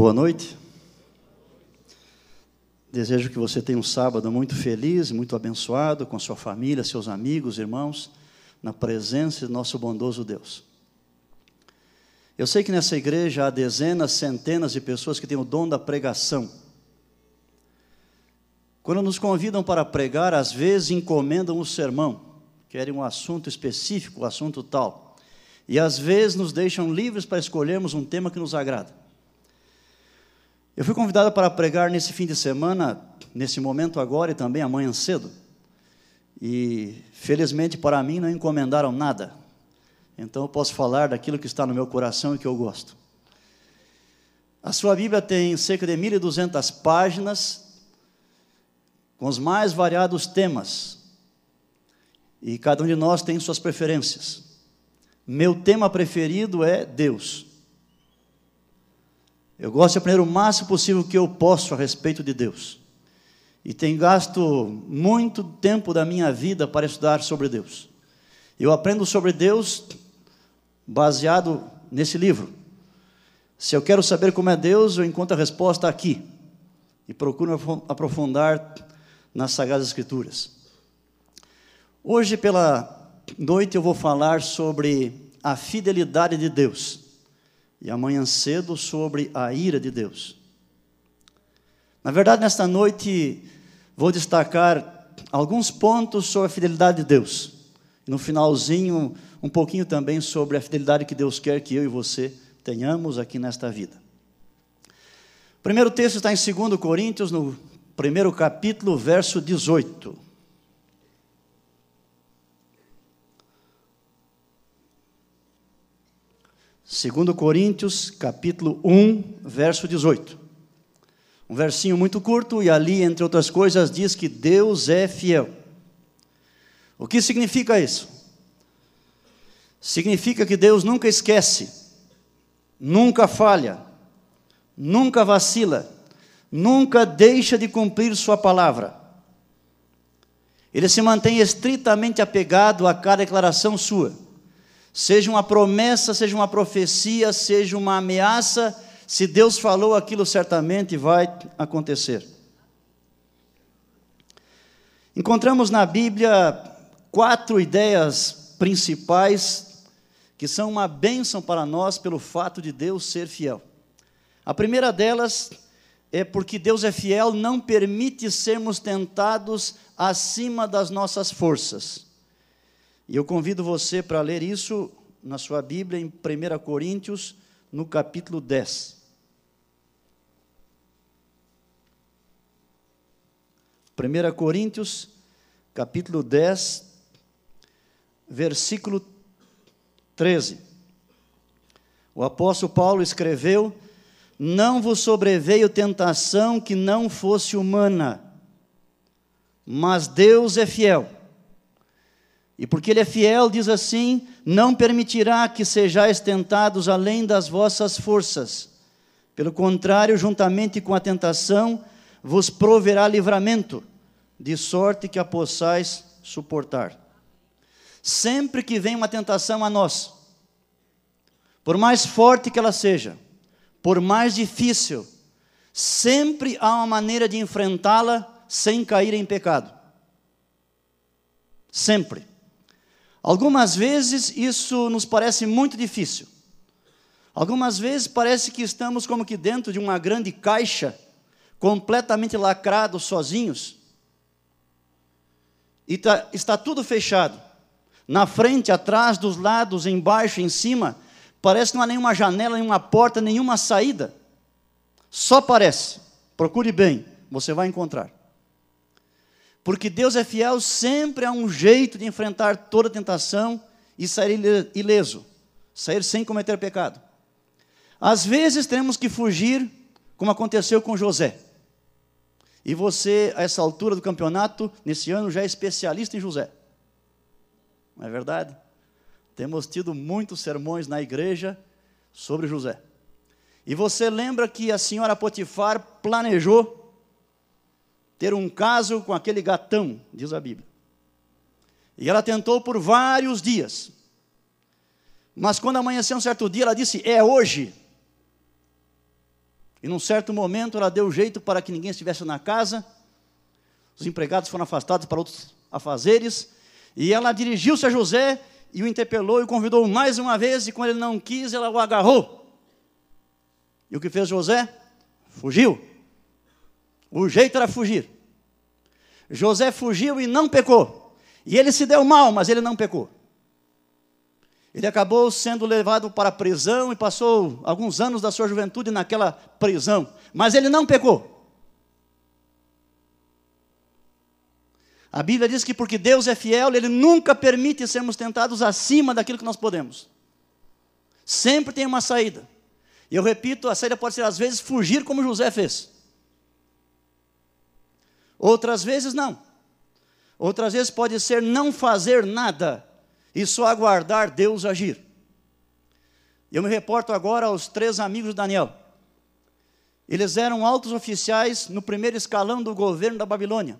Boa noite. Desejo que você tenha um sábado muito feliz, muito abençoado, com sua família, seus amigos, irmãos, na presença de nosso bondoso Deus. Eu sei que nessa igreja há dezenas, centenas de pessoas que têm o dom da pregação. Quando nos convidam para pregar, às vezes encomendam o sermão, querem um assunto específico, um assunto tal. E às vezes nos deixam livres para escolhermos um tema que nos agrada. Eu fui convidado para pregar nesse fim de semana, nesse momento agora e também amanhã cedo. E felizmente para mim não encomendaram nada. Então eu posso falar daquilo que está no meu coração e que eu gosto. A sua Bíblia tem cerca de 1.200 páginas, com os mais variados temas. E cada um de nós tem suas preferências. Meu tema preferido é Deus. Eu gosto de aprender o máximo possível que eu posso a respeito de Deus. E tenho gasto muito tempo da minha vida para estudar sobre Deus. Eu aprendo sobre Deus baseado nesse livro. Se eu quero saber como é Deus, eu encontro a resposta aqui. E procuro aprofundar nas Sagradas Escrituras. Hoje, pela noite, eu vou falar sobre a fidelidade de Deus. E amanhã cedo, sobre a ira de Deus. Na verdade, nesta noite, vou destacar alguns pontos sobre a fidelidade de Deus. No finalzinho, um pouquinho também sobre a fidelidade que Deus quer que eu e você tenhamos aqui nesta vida. O primeiro texto está em 2 Coríntios, no primeiro capítulo, verso 18. Segundo Coríntios, capítulo 1, verso 18. Um versinho muito curto e ali, entre outras coisas, diz que Deus é fiel. O que significa isso? significa que Deus nunca esquece, nunca falha, nunca vacila, nunca deixa de cumprir Sua palavra. Ele se mantém estritamente apegado a cada declaração sua, seja uma promessa, seja uma profecia, seja uma ameaça, se Deus falou aquilo certamente vai acontecer. Encontramos na Bíblia quatro ideias principais que são uma bênção para nós pelo fato de Deus ser fiel. A primeira delas é porque Deus é fiel, não permite sermos tentados acima das nossas forças. E eu convido você para ler isso na sua Bíblia, em 1 Coríntios, no capítulo 10. 1 Coríntios, capítulo 10, versículo 13. O apóstolo Paulo escreveu: Não vos sobreveio tentação que não fosse humana, mas Deus é fiel. E porque Ele é fiel, diz assim: Não permitirá que sejais tentados além das vossas forças. Pelo contrário, juntamente com a tentação, vos proverá livramento, de sorte que a possais suportar. Sempre que vem uma tentação a nós, por mais forte que ela seja, por mais difícil, sempre há uma maneira de enfrentá-la sem cair em pecado. Sempre. Algumas vezes isso nos parece muito difícil. Algumas vezes parece que estamos como que dentro de uma grande caixa, completamente lacrados, sozinhos. E tá, está tudo fechado na frente, atrás, dos lados, embaixo, em cima, parece que não há nenhuma janela, nenhuma porta, nenhuma saída. Só parece. Procure bem, você vai encontrar. Porque Deus é fiel, sempre há um jeito de enfrentar toda tentação e sair ileso, sair sem cometer pecado. Às vezes temos que fugir, como aconteceu com José. E você, a essa altura do campeonato, nesse ano, já é especialista em José. Não é verdade? Temos tido muitos sermões na igreja sobre José. E você lembra que a senhora Potifar planejou ter um caso com aquele gatão, diz a Bíblia. E ela tentou por vários dias. Mas quando amanheceu um certo dia, ela disse: É hoje. E num certo momento ela deu jeito para que ninguém estivesse na casa. Os empregados foram afastados para outros afazeres. E ela dirigiu-se a José e o interpelou e o convidou mais uma vez. E quando ele não quis, ela o agarrou. E o que fez José? Fugiu. O jeito era fugir. José fugiu e não pecou. E ele se deu mal, mas ele não pecou. Ele acabou sendo levado para a prisão e passou alguns anos da sua juventude naquela prisão, mas ele não pecou. A Bíblia diz que porque Deus é fiel, Ele nunca permite sermos tentados acima daquilo que nós podemos. Sempre tem uma saída. E eu repito, a saída pode ser às vezes fugir como José fez. Outras vezes não. Outras vezes pode ser não fazer nada e só aguardar Deus agir. Eu me reporto agora aos três amigos de Daniel. Eles eram altos oficiais no primeiro escalão do governo da Babilônia.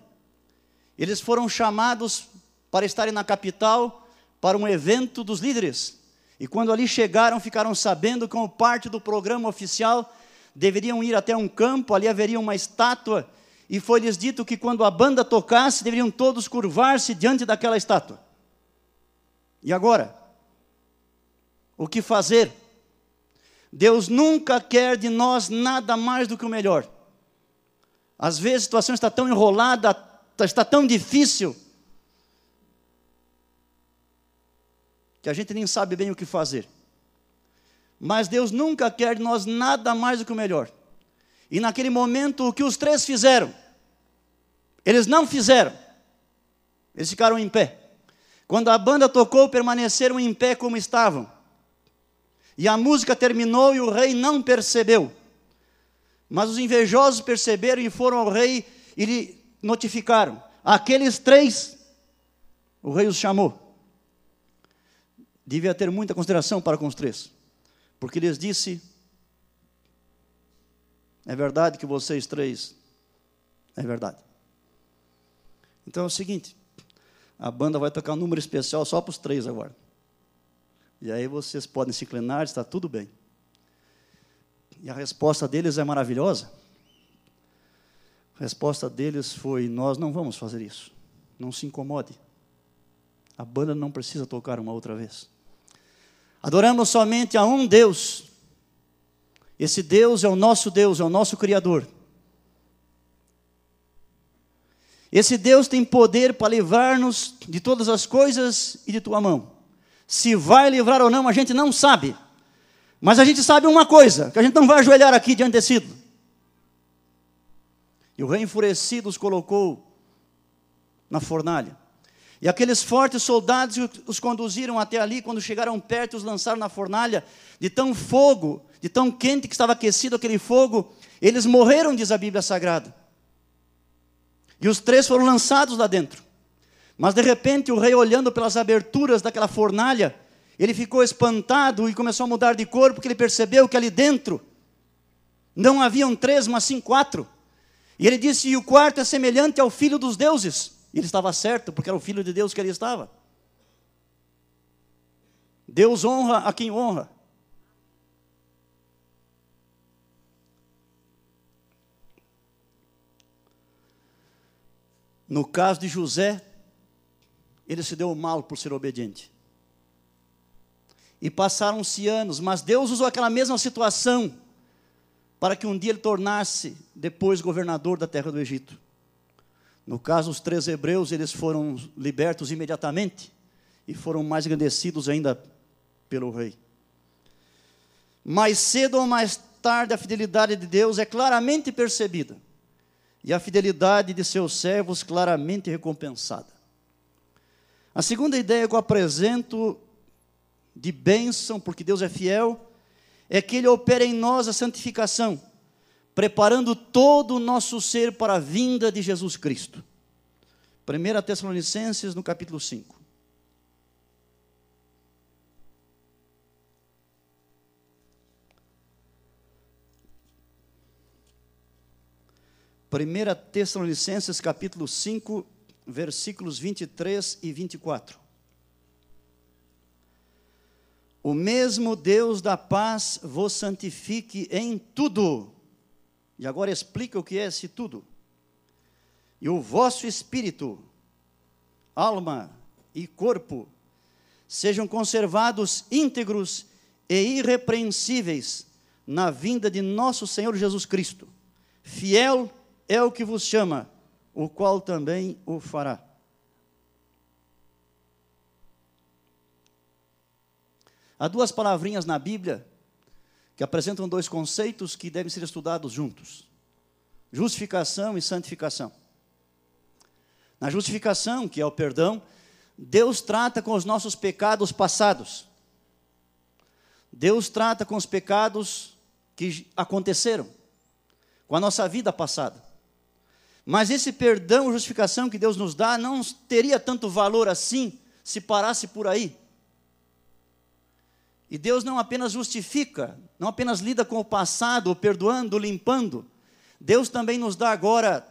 Eles foram chamados para estarem na capital para um evento dos líderes. E quando ali chegaram, ficaram sabendo como parte do programa oficial, deveriam ir até um campo, ali haveria uma estátua, e foi-lhes dito que quando a banda tocasse, deveriam todos curvar-se diante daquela estátua. E agora? O que fazer? Deus nunca quer de nós nada mais do que o melhor. Às vezes a situação está tão enrolada, está tão difícil, que a gente nem sabe bem o que fazer. Mas Deus nunca quer de nós nada mais do que o melhor. E naquele momento, o que os três fizeram? Eles não fizeram, eles ficaram em pé. Quando a banda tocou, permaneceram em pé como estavam. E a música terminou e o rei não percebeu. Mas os invejosos perceberam e foram ao rei e lhe notificaram. Aqueles três, o rei os chamou. Devia ter muita consideração para com os três, porque lhes disse: É verdade que vocês três, é verdade. Então é o seguinte: a banda vai tocar um número especial só para os três agora. E aí vocês podem se inclinar, está tudo bem. E a resposta deles é maravilhosa. A resposta deles foi: Nós não vamos fazer isso. Não se incomode. A banda não precisa tocar uma outra vez. Adoramos somente a um Deus. Esse Deus é o nosso Deus, é o nosso Criador. Esse Deus tem poder para livrar-nos de todas as coisas e de tua mão. Se vai livrar ou não, a gente não sabe. Mas a gente sabe uma coisa: que a gente não vai ajoelhar aqui diante desse ídolo. E o rei enfurecido os colocou na fornalha. E aqueles fortes soldados os conduziram até ali, quando chegaram perto, os lançaram na fornalha, de tão fogo, de tão quente que estava aquecido aquele fogo, eles morreram, diz a Bíblia Sagrada. E os três foram lançados lá dentro. Mas de repente o rei, olhando pelas aberturas daquela fornalha, ele ficou espantado e começou a mudar de cor, porque ele percebeu que ali dentro não haviam três, mas sim quatro. E ele disse: E o quarto é semelhante ao filho dos deuses. E ele estava certo, porque era o filho de Deus que ele estava. Deus honra a quem honra. No caso de José, ele se deu mal por ser obediente. E passaram-se anos, mas Deus usou aquela mesma situação para que um dia ele tornasse depois governador da terra do Egito. No caso, os três hebreus, eles foram libertos imediatamente e foram mais agradecidos ainda pelo rei. Mais cedo ou mais tarde, a fidelidade de Deus é claramente percebida e a fidelidade de seus servos claramente recompensada. A segunda ideia que eu apresento de bênção, porque Deus é fiel, é que Ele opera em nós a santificação, preparando todo o nosso ser para a vinda de Jesus Cristo. 1 Tessalonicenses, no capítulo 5. 1 Tessalonicenses capítulo 5, versículos 23 e 24. O mesmo Deus da paz vos santifique em tudo, E agora explica o que é esse tudo. E o vosso espírito, alma e corpo sejam conservados íntegros e irrepreensíveis na vinda de nosso Senhor Jesus Cristo. Fiel é o que vos chama, o qual também o fará. Há duas palavrinhas na Bíblia que apresentam dois conceitos que devem ser estudados juntos: justificação e santificação. Na justificação, que é o perdão, Deus trata com os nossos pecados passados. Deus trata com os pecados que aconteceram, com a nossa vida passada. Mas esse perdão, justificação que Deus nos dá, não teria tanto valor assim se parasse por aí. E Deus não apenas justifica, não apenas lida com o passado, perdoando, limpando. Deus também nos dá agora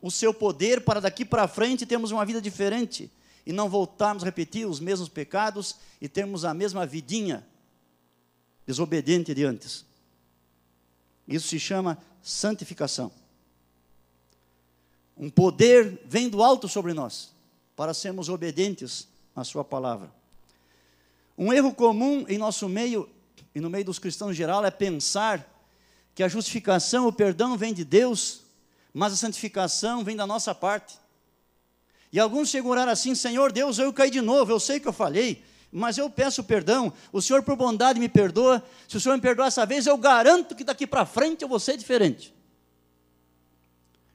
o seu poder para daqui para frente termos uma vida diferente e não voltarmos a repetir os mesmos pecados e termos a mesma vidinha desobediente de antes. Isso se chama santificação. Um poder vem do alto sobre nós para sermos obedientes à Sua palavra. Um erro comum em nosso meio e no meio dos cristãos em geral é pensar que a justificação, o perdão vem de Deus, mas a santificação vem da nossa parte. E alguns seguraram assim: Senhor Deus, eu caí de novo, eu sei que eu falhei, mas eu peço perdão. O Senhor, por bondade, me perdoa. Se o Senhor me perdoar essa vez, eu garanto que daqui para frente eu vou ser diferente.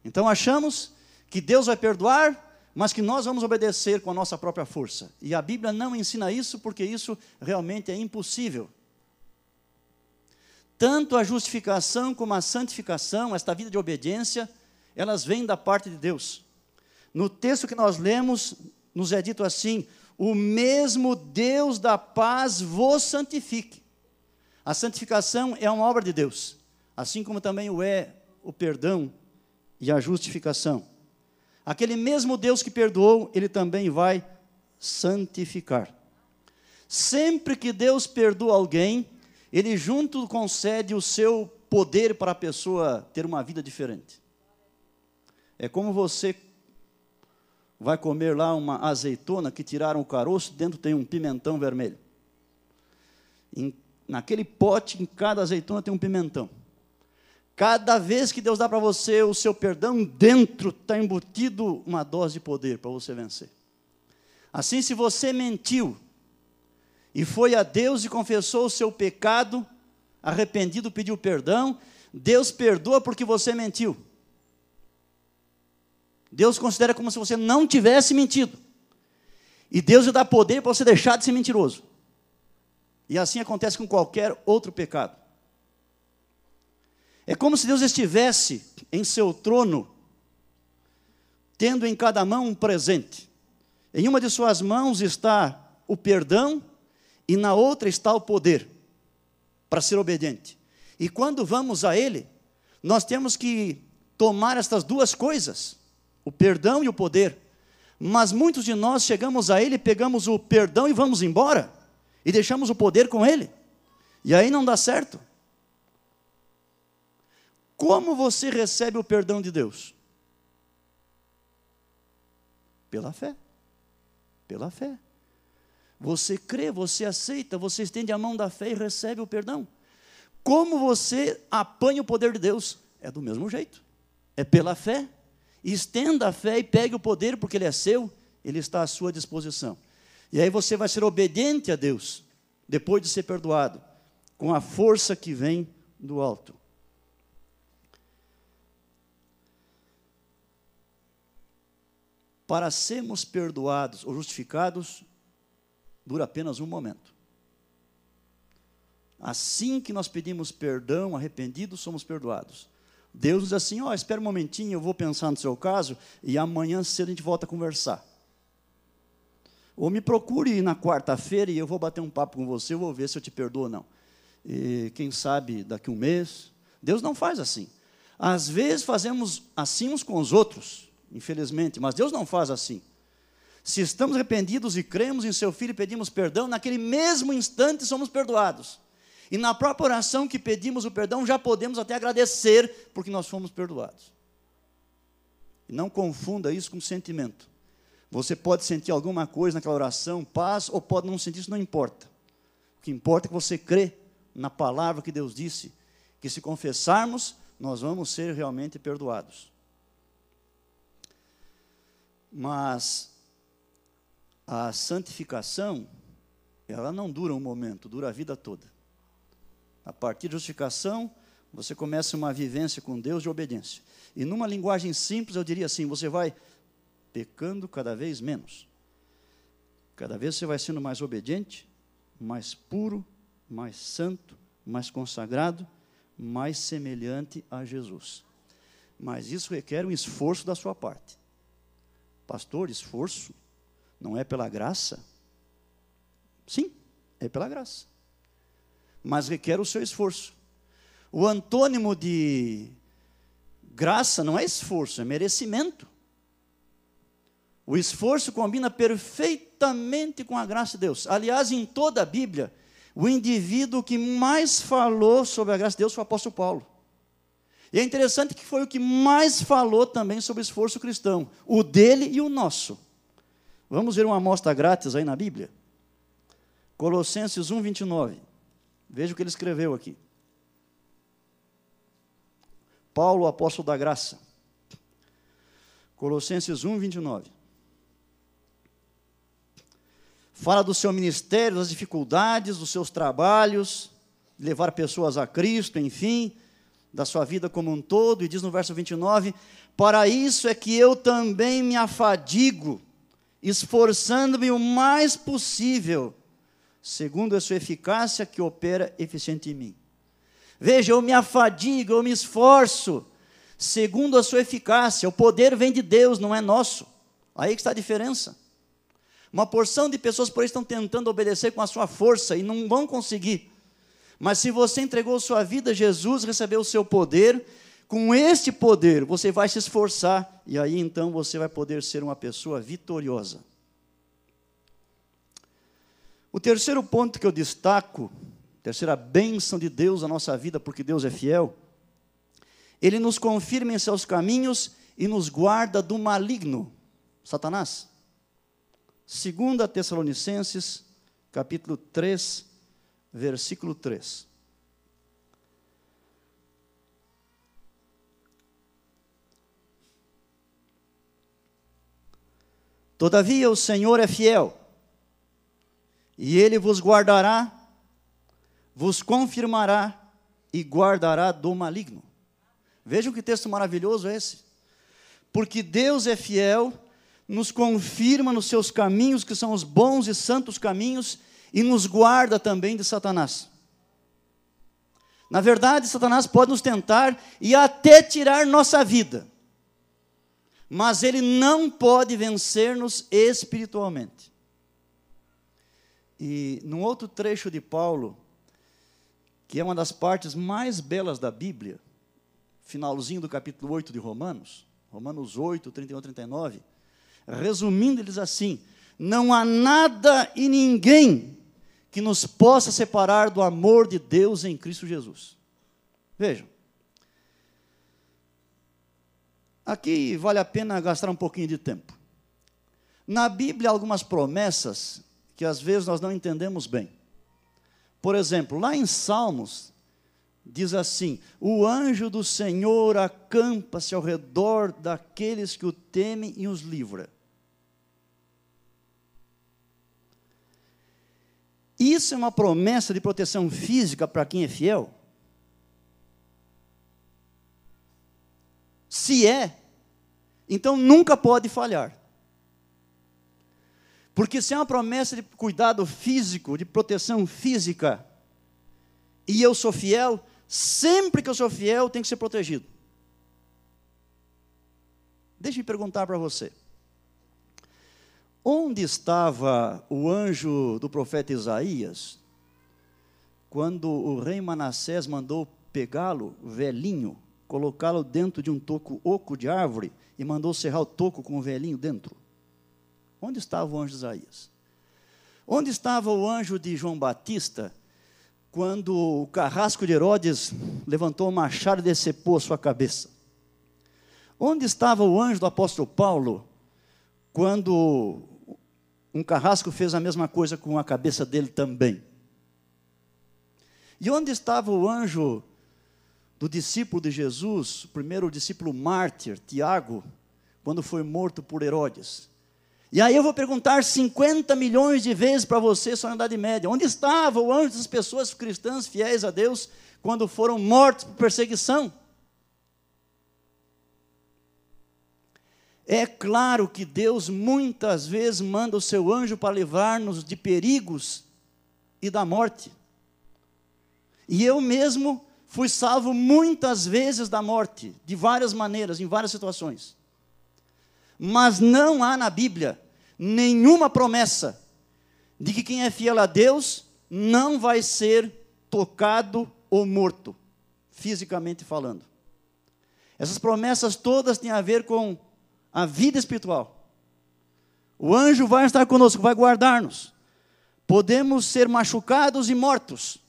Então achamos que Deus vai perdoar, mas que nós vamos obedecer com a nossa própria força. E a Bíblia não ensina isso, porque isso realmente é impossível. Tanto a justificação como a santificação, esta vida de obediência, elas vêm da parte de Deus. No texto que nós lemos, nos é dito assim: o mesmo Deus da paz vos santifique. A santificação é uma obra de Deus, assim como também o é o perdão e a justificação. Aquele mesmo Deus que perdoou, ele também vai santificar. Sempre que Deus perdoa alguém, ele junto concede o seu poder para a pessoa ter uma vida diferente. É como você vai comer lá uma azeitona que tiraram o caroço, dentro tem um pimentão vermelho. Em, naquele pote, em cada azeitona tem um pimentão. Cada vez que Deus dá para você o seu perdão, dentro está embutido uma dose de poder para você vencer. Assim, se você mentiu e foi a Deus e confessou o seu pecado, arrependido pediu perdão, Deus perdoa porque você mentiu. Deus considera como se você não tivesse mentido. E Deus lhe dá poder para você deixar de ser mentiroso. E assim acontece com qualquer outro pecado. É como se Deus estivesse em seu trono, tendo em cada mão um presente. Em uma de suas mãos está o perdão e na outra está o poder para ser obediente. E quando vamos a Ele, nós temos que tomar estas duas coisas o perdão e o poder. Mas muitos de nós chegamos a Ele, pegamos o perdão e vamos embora, e deixamos o poder com Ele, e aí não dá certo. Como você recebe o perdão de Deus? Pela fé. Pela fé. Você crê, você aceita, você estende a mão da fé e recebe o perdão. Como você apanha o poder de Deus? É do mesmo jeito. É pela fé estenda a fé e pegue o poder, porque ele é seu, ele está à sua disposição. E aí você vai ser obediente a Deus, depois de ser perdoado, com a força que vem do alto. Para sermos perdoados ou justificados, dura apenas um momento. Assim que nós pedimos perdão, arrependidos, somos perdoados. Deus diz assim: ó, oh, espera um momentinho, eu vou pensar no seu caso e amanhã cedo a gente volta a conversar. Ou me procure na quarta-feira e eu vou bater um papo com você, eu vou ver se eu te perdoo ou não. E quem sabe daqui a um mês. Deus não faz assim. Às vezes fazemos assim uns com os outros, infelizmente, mas Deus não faz assim. Se estamos arrependidos e cremos em seu Filho e pedimos perdão, naquele mesmo instante somos perdoados. E na própria oração que pedimos o perdão, já podemos até agradecer porque nós fomos perdoados. E não confunda isso com sentimento. Você pode sentir alguma coisa naquela oração, paz, ou pode não sentir, isso não importa. O que importa é que você crê na palavra que Deus disse, que se confessarmos, nós vamos ser realmente perdoados. Mas a santificação, ela não dura um momento, dura a vida toda. A partir da justificação, você começa uma vivência com Deus de obediência. E numa linguagem simples, eu diria assim: você vai pecando cada vez menos. Cada vez você vai sendo mais obediente, mais puro, mais santo, mais consagrado, mais semelhante a Jesus. Mas isso requer um esforço da sua parte. Pastor, esforço? Não é pela graça? Sim, é pela graça. Mas requer o seu esforço. O antônimo de graça não é esforço, é merecimento. O esforço combina perfeitamente com a graça de Deus. Aliás, em toda a Bíblia, o indivíduo que mais falou sobre a graça de Deus foi o apóstolo Paulo. E é interessante que foi o que mais falou também sobre o esforço cristão, o dele e o nosso. Vamos ver uma amostra grátis aí na Bíblia? Colossenses 1, 29. Veja o que ele escreveu aqui. Paulo, apóstolo da graça. Colossenses 1, 29. Fala do seu ministério, das dificuldades, dos seus trabalhos, levar pessoas a Cristo, enfim, da sua vida como um todo, e diz no verso 29: Para isso é que eu também me afadigo, esforçando-me o mais possível, segundo a sua eficácia que opera eficiente em mim. Veja, eu me afadigo, eu me esforço, segundo a sua eficácia. O poder vem de Deus, não é nosso. Aí que está a diferença. Uma porção de pessoas por aí estão tentando obedecer com a sua força e não vão conseguir. Mas se você entregou sua vida a Jesus, recebeu o seu poder, com este poder você vai se esforçar e aí então você vai poder ser uma pessoa vitoriosa. O terceiro ponto que eu destaco, terceira bênção de Deus na nossa vida, porque Deus é fiel, ele nos confirma em seus caminhos e nos guarda do maligno, Satanás. 2 Tessalonicenses, capítulo 3, versículo 3. Todavia o Senhor é fiel, e ele vos guardará, vos confirmará e guardará do maligno. Vejam que texto maravilhoso é esse. Porque Deus é fiel, nos confirma nos seus caminhos, que são os bons e santos caminhos, e nos guarda também de Satanás. Na verdade, Satanás pode nos tentar e até tirar nossa vida, mas ele não pode vencer-nos espiritualmente. E num outro trecho de Paulo, que é uma das partes mais belas da Bíblia, finalzinho do capítulo 8 de Romanos, Romanos 8, 31 39, resumindo, ele diz assim: Não há nada e ninguém que nos possa separar do amor de Deus em Cristo Jesus. Vejam. Aqui vale a pena gastar um pouquinho de tempo. Na Bíblia, há algumas promessas que às vezes nós não entendemos bem. Por exemplo, lá em Salmos, diz assim: O anjo do Senhor acampa-se ao redor daqueles que o temem e os livra. Isso é uma promessa de proteção física para quem é fiel? Se é, então nunca pode falhar. Porque se é uma promessa de cuidado físico, de proteção física, e eu sou fiel, sempre que eu sou fiel, tem que ser protegido. Deixe-me perguntar para você. Onde estava o anjo do profeta Isaías quando o rei Manassés mandou pegá-lo, velhinho, colocá-lo dentro de um toco oco de árvore e mandou serrar o toco com o velhinho dentro? Onde estava o anjo de Isaías? Onde estava o anjo de João Batista quando o carrasco de Herodes levantou o machado e decepou a sua cabeça. Onde estava o anjo do apóstolo Paulo quando um carrasco fez a mesma coisa com a cabeça dele também? E onde estava o anjo do discípulo de Jesus, o primeiro discípulo mártir, Tiago, quando foi morto por Herodes? E aí eu vou perguntar 50 milhões de vezes para você, só na Idade Média: onde estava o anjo das pessoas cristãs fiéis a Deus quando foram mortos por perseguição? É claro que Deus muitas vezes manda o seu anjo para livrar-nos de perigos e da morte. E eu mesmo fui salvo muitas vezes da morte, de várias maneiras, em várias situações. Mas não há na Bíblia nenhuma promessa de que quem é fiel a Deus não vai ser tocado ou morto, fisicamente falando. Essas promessas todas têm a ver com a vida espiritual. O anjo vai estar conosco, vai guardar-nos. Podemos ser machucados e mortos,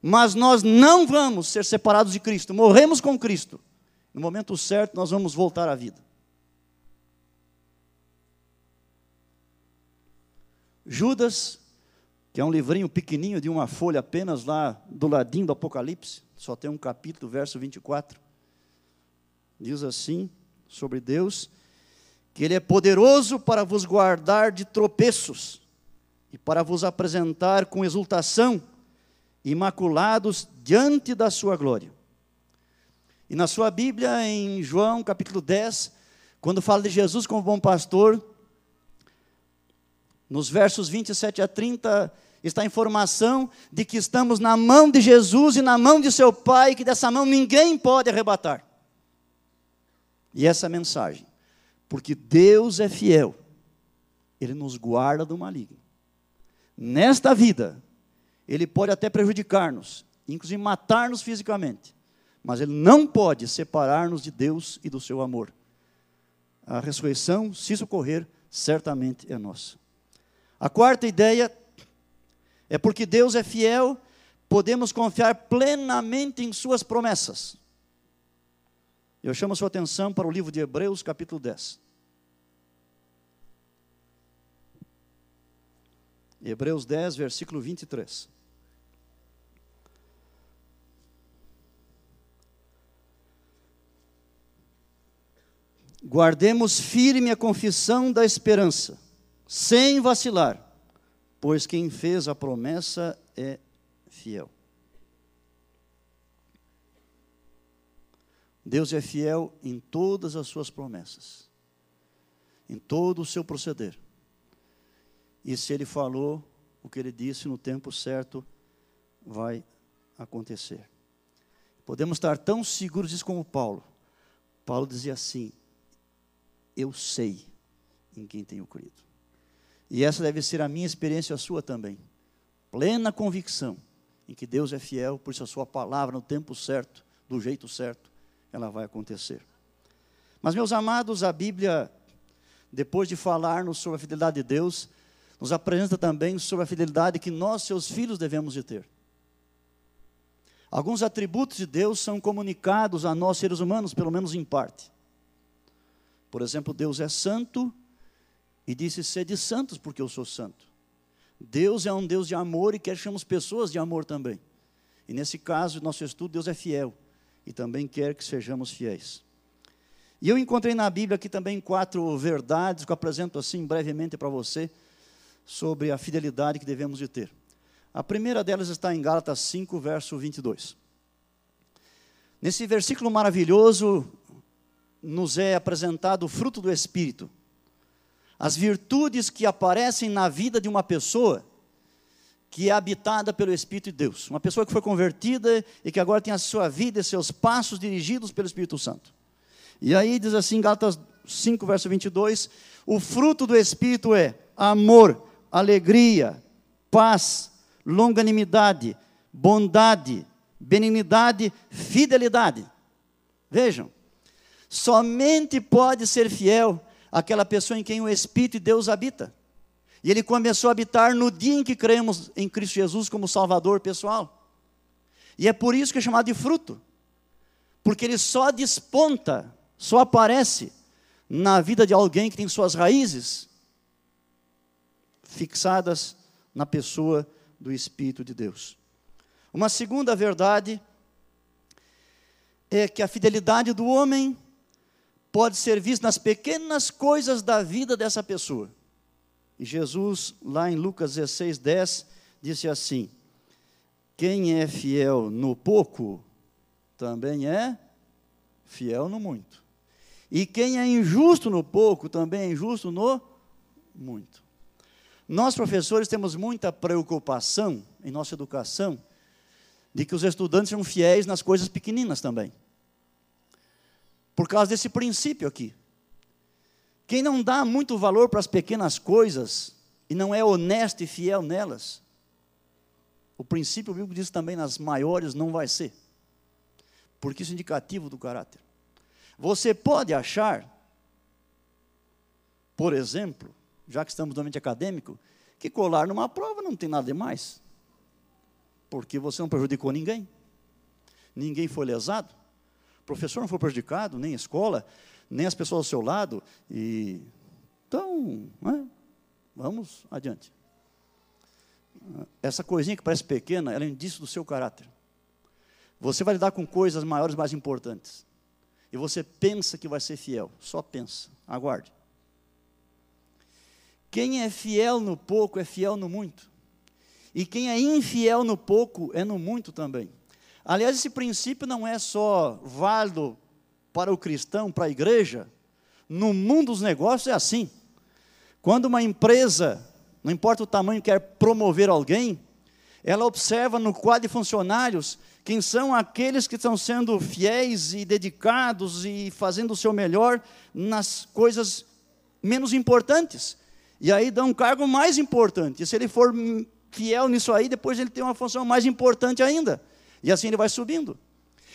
mas nós não vamos ser separados de Cristo. Morremos com Cristo. No momento certo, nós vamos voltar à vida. Judas, que é um livrinho pequenininho de uma folha apenas lá do ladinho do Apocalipse, só tem um capítulo, verso 24. Diz assim sobre Deus: que Ele é poderoso para vos guardar de tropeços e para vos apresentar com exultação, imaculados diante da Sua glória. E na sua Bíblia, em João capítulo 10, quando fala de Jesus como bom pastor, nos versos 27 a 30, está a informação de que estamos na mão de Jesus e na mão de seu Pai, que dessa mão ninguém pode arrebatar. E essa mensagem porque Deus é fiel, Ele nos guarda do maligno. Nesta vida, Ele pode até prejudicar-nos, inclusive matar-nos fisicamente, mas Ele não pode separar-nos de Deus e do seu amor. A ressurreição, se isso ocorrer, certamente é nossa. A quarta ideia é porque Deus é fiel, podemos confiar plenamente em Suas promessas. Eu chamo a sua atenção para o livro de Hebreus, capítulo 10. Hebreus 10, versículo 23. Guardemos firme a confissão da esperança, sem vacilar, pois quem fez a promessa é fiel. Deus é fiel em todas as suas promessas, em todo o seu proceder. E se ele falou o que ele disse no tempo certo, vai acontecer. Podemos estar tão seguros disso como Paulo. Paulo dizia assim: Eu sei em quem tenho crido. E essa deve ser a minha experiência, a sua também. Plena convicção em que Deus é fiel, por isso a sua palavra no tempo certo, do jeito certo, ela vai acontecer. Mas, meus amados, a Bíblia, depois de falar-nos sobre a fidelidade de Deus, nos apresenta também sobre a fidelidade que nós, seus filhos, devemos de ter. Alguns atributos de Deus são comunicados a nós, seres humanos, pelo menos em parte. Por exemplo, Deus é santo e disse: Sede santos, porque eu sou santo. Deus é um Deus de amor e quer que pessoas de amor também. E nesse caso, nosso estudo, Deus é fiel e também quer que sejamos fiéis. E eu encontrei na Bíblia aqui também quatro verdades que eu apresento assim brevemente para você sobre a fidelidade que devemos de ter. A primeira delas está em Gálatas 5, verso 22. Nesse versículo maravilhoso, nos é apresentado o fruto do Espírito. As virtudes que aparecem na vida de uma pessoa que é habitada pelo Espírito de Deus. Uma pessoa que foi convertida e que agora tem a sua vida e seus passos dirigidos pelo Espírito Santo. E aí diz assim, Gálatas 5, verso 22, o fruto do Espírito é amor, alegria, paz, longanimidade, bondade, benignidade, fidelidade. Vejam, somente pode ser fiel aquela pessoa em quem o Espírito de Deus habita. E ele começou a habitar no dia em que cremos em Cristo Jesus como Salvador pessoal. E é por isso que é chamado de fruto. Porque ele só desponta, só aparece na vida de alguém que tem suas raízes fixadas na pessoa do Espírito de Deus. Uma segunda verdade é que a fidelidade do homem pode ser vista nas pequenas coisas da vida dessa pessoa. E Jesus, lá em Lucas 16, 10, disse assim: Quem é fiel no pouco, também é fiel no muito. E quem é injusto no pouco, também é injusto no muito. Nós, professores, temos muita preocupação em nossa educação de que os estudantes sejam fiéis nas coisas pequeninas também. Por causa desse princípio aqui. Quem não dá muito valor para as pequenas coisas e não é honesto e fiel nelas, o princípio bíblico diz também nas maiores não vai ser. Porque isso é indicativo do caráter. Você pode achar, por exemplo, já que estamos no ambiente acadêmico, que colar numa prova não tem nada de mais. Porque você não prejudicou ninguém. Ninguém foi lesado. Professor não foi prejudicado, nem escola, nem as pessoas ao seu lado. E então, né, vamos adiante. Essa coisinha que parece pequena, ela é indício do seu caráter. Você vai lidar com coisas maiores, mais importantes. E você pensa que vai ser fiel. Só pensa. Aguarde. Quem é fiel no pouco é fiel no muito. E quem é infiel no pouco é no muito também. Aliás, esse princípio não é só válido para o cristão, para a igreja, no mundo dos negócios é assim. Quando uma empresa, não importa o tamanho, quer promover alguém, ela observa no quadro de funcionários quem são aqueles que estão sendo fiéis e dedicados e fazendo o seu melhor nas coisas menos importantes. E aí dá um cargo mais importante. E se ele for fiel nisso aí, depois ele tem uma função mais importante ainda. E assim ele vai subindo.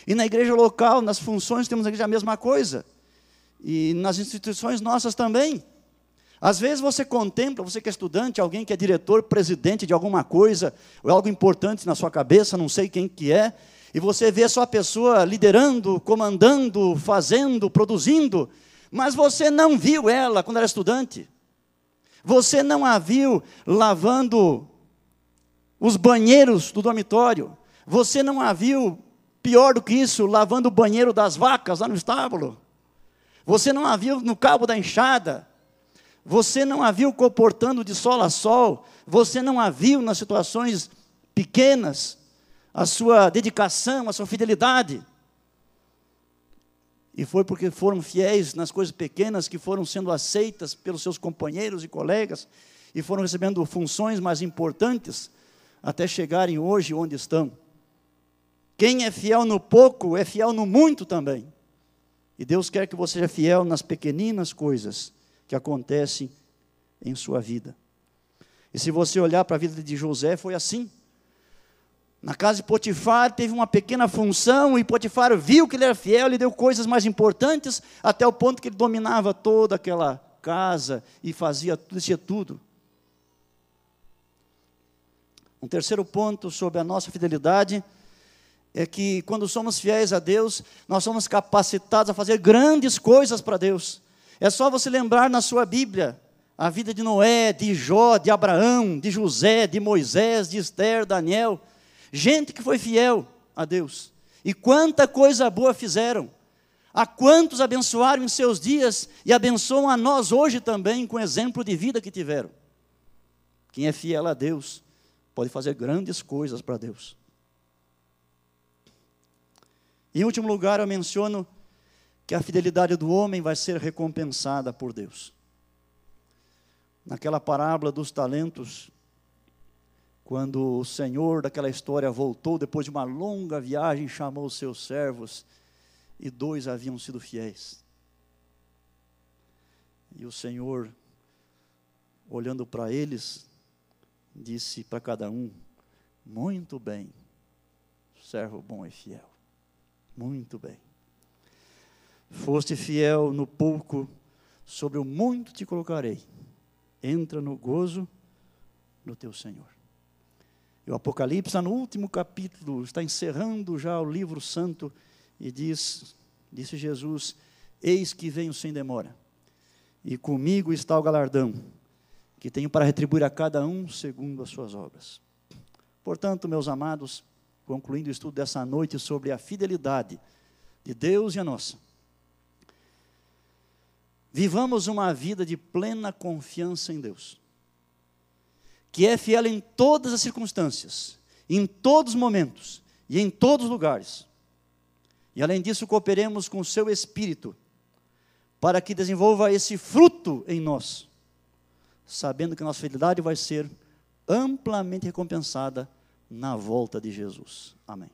E na igreja local, nas funções, temos a mesma coisa. E nas instituições nossas também. Às vezes você contempla, você que é estudante, alguém que é diretor, presidente de alguma coisa, ou algo importante na sua cabeça, não sei quem que é, e você vê só a pessoa liderando, comandando, fazendo, produzindo, mas você não viu ela quando era estudante. Você não a viu lavando os banheiros do dormitório. Você não a viu Pior do que isso, lavando o banheiro das vacas lá no estábulo. Você não a viu no cabo da enxada. Você não a viu comportando de sol a sol. Você não a viu nas situações pequenas. A sua dedicação, a sua fidelidade. E foi porque foram fiéis nas coisas pequenas que foram sendo aceitas pelos seus companheiros e colegas e foram recebendo funções mais importantes até chegarem hoje onde estão. Quem é fiel no pouco é fiel no muito também. E Deus quer que você seja fiel nas pequeninas coisas que acontecem em sua vida. E se você olhar para a vida de José, foi assim. Na casa de Potifar teve uma pequena função e Potifar viu que ele era fiel, lhe deu coisas mais importantes, até o ponto que ele dominava toda aquela casa e fazia tinha tudo. Um terceiro ponto sobre a nossa fidelidade é que quando somos fiéis a Deus, nós somos capacitados a fazer grandes coisas para Deus. É só você lembrar na sua Bíblia a vida de Noé, de Jó, de Abraão, de José, de Moisés, de Esther, Daniel, gente que foi fiel a Deus. E quanta coisa boa fizeram. A quantos abençoaram em seus dias e abençoam a nós hoje também com o exemplo de vida que tiveram. Quem é fiel a Deus pode fazer grandes coisas para Deus. Em último lugar, eu menciono que a fidelidade do homem vai ser recompensada por Deus. Naquela parábola dos talentos, quando o Senhor daquela história voltou depois de uma longa viagem, chamou os seus servos e dois haviam sido fiéis. E o Senhor, olhando para eles, disse para cada um: Muito bem, servo bom e fiel. Muito bem. Foste fiel no pouco, sobre o muito te colocarei. Entra no gozo do teu Senhor. E o Apocalipse, no último capítulo, está encerrando já o livro santo e diz, disse Jesus: Eis que venho sem demora, e comigo está o galardão, que tenho para retribuir a cada um segundo as suas obras. Portanto, meus amados, concluindo o estudo dessa noite sobre a fidelidade de Deus e a nossa, vivamos uma vida de plena confiança em Deus que é fiel em todas as circunstâncias, em todos os momentos e em todos os lugares. E além disso, cooperemos com o seu espírito, para que desenvolva esse fruto em nós, sabendo que nossa fidelidade vai ser amplamente recompensada na volta de Jesus. Amém.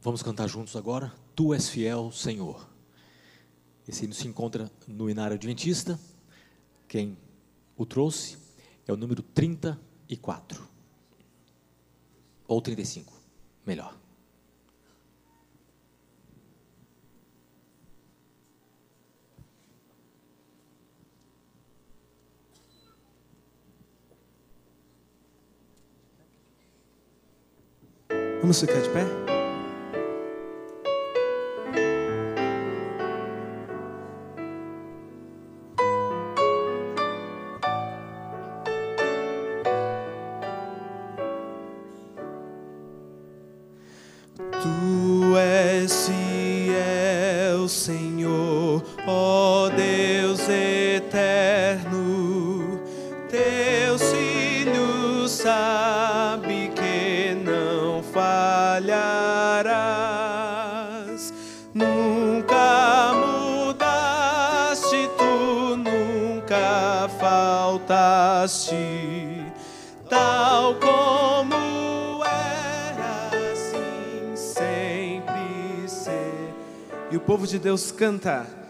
Vamos cantar juntos agora. Tu és fiel, Senhor. Esse hino se encontra no Inário Adventista. Quem o trouxe é o número 34. Ou 35, melhor. Vamos ficar de pé? Deus canta.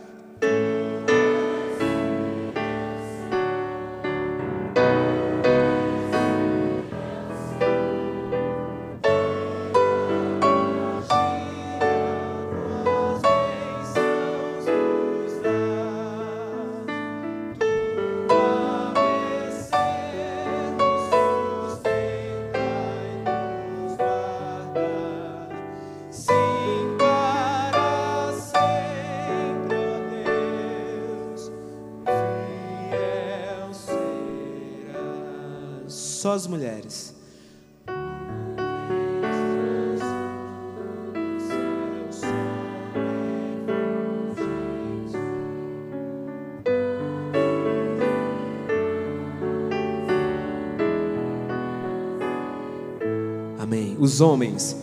As mulheres. Amém. Os homens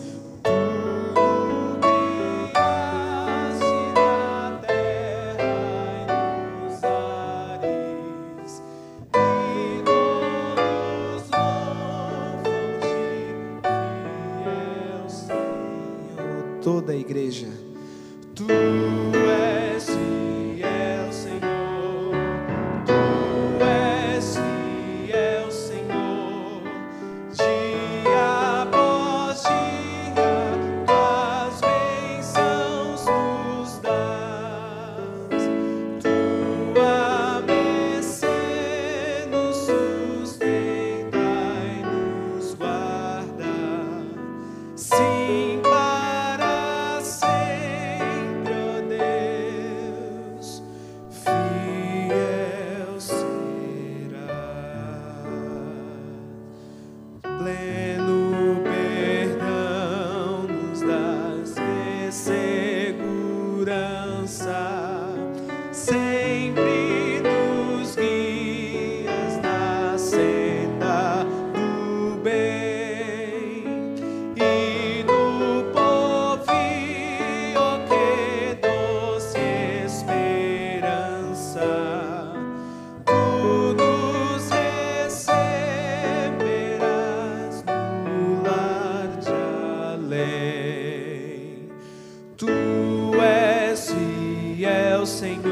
Senhor.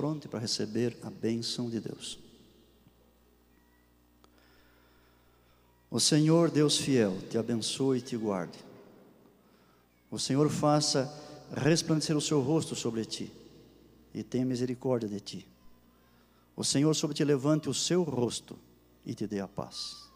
Fronte para receber a bênção de Deus. O Senhor, Deus fiel, te abençoe e te guarde. O Senhor faça resplandecer o seu rosto sobre ti e tenha misericórdia de ti. O Senhor sobre ti levante o seu rosto e te dê a paz.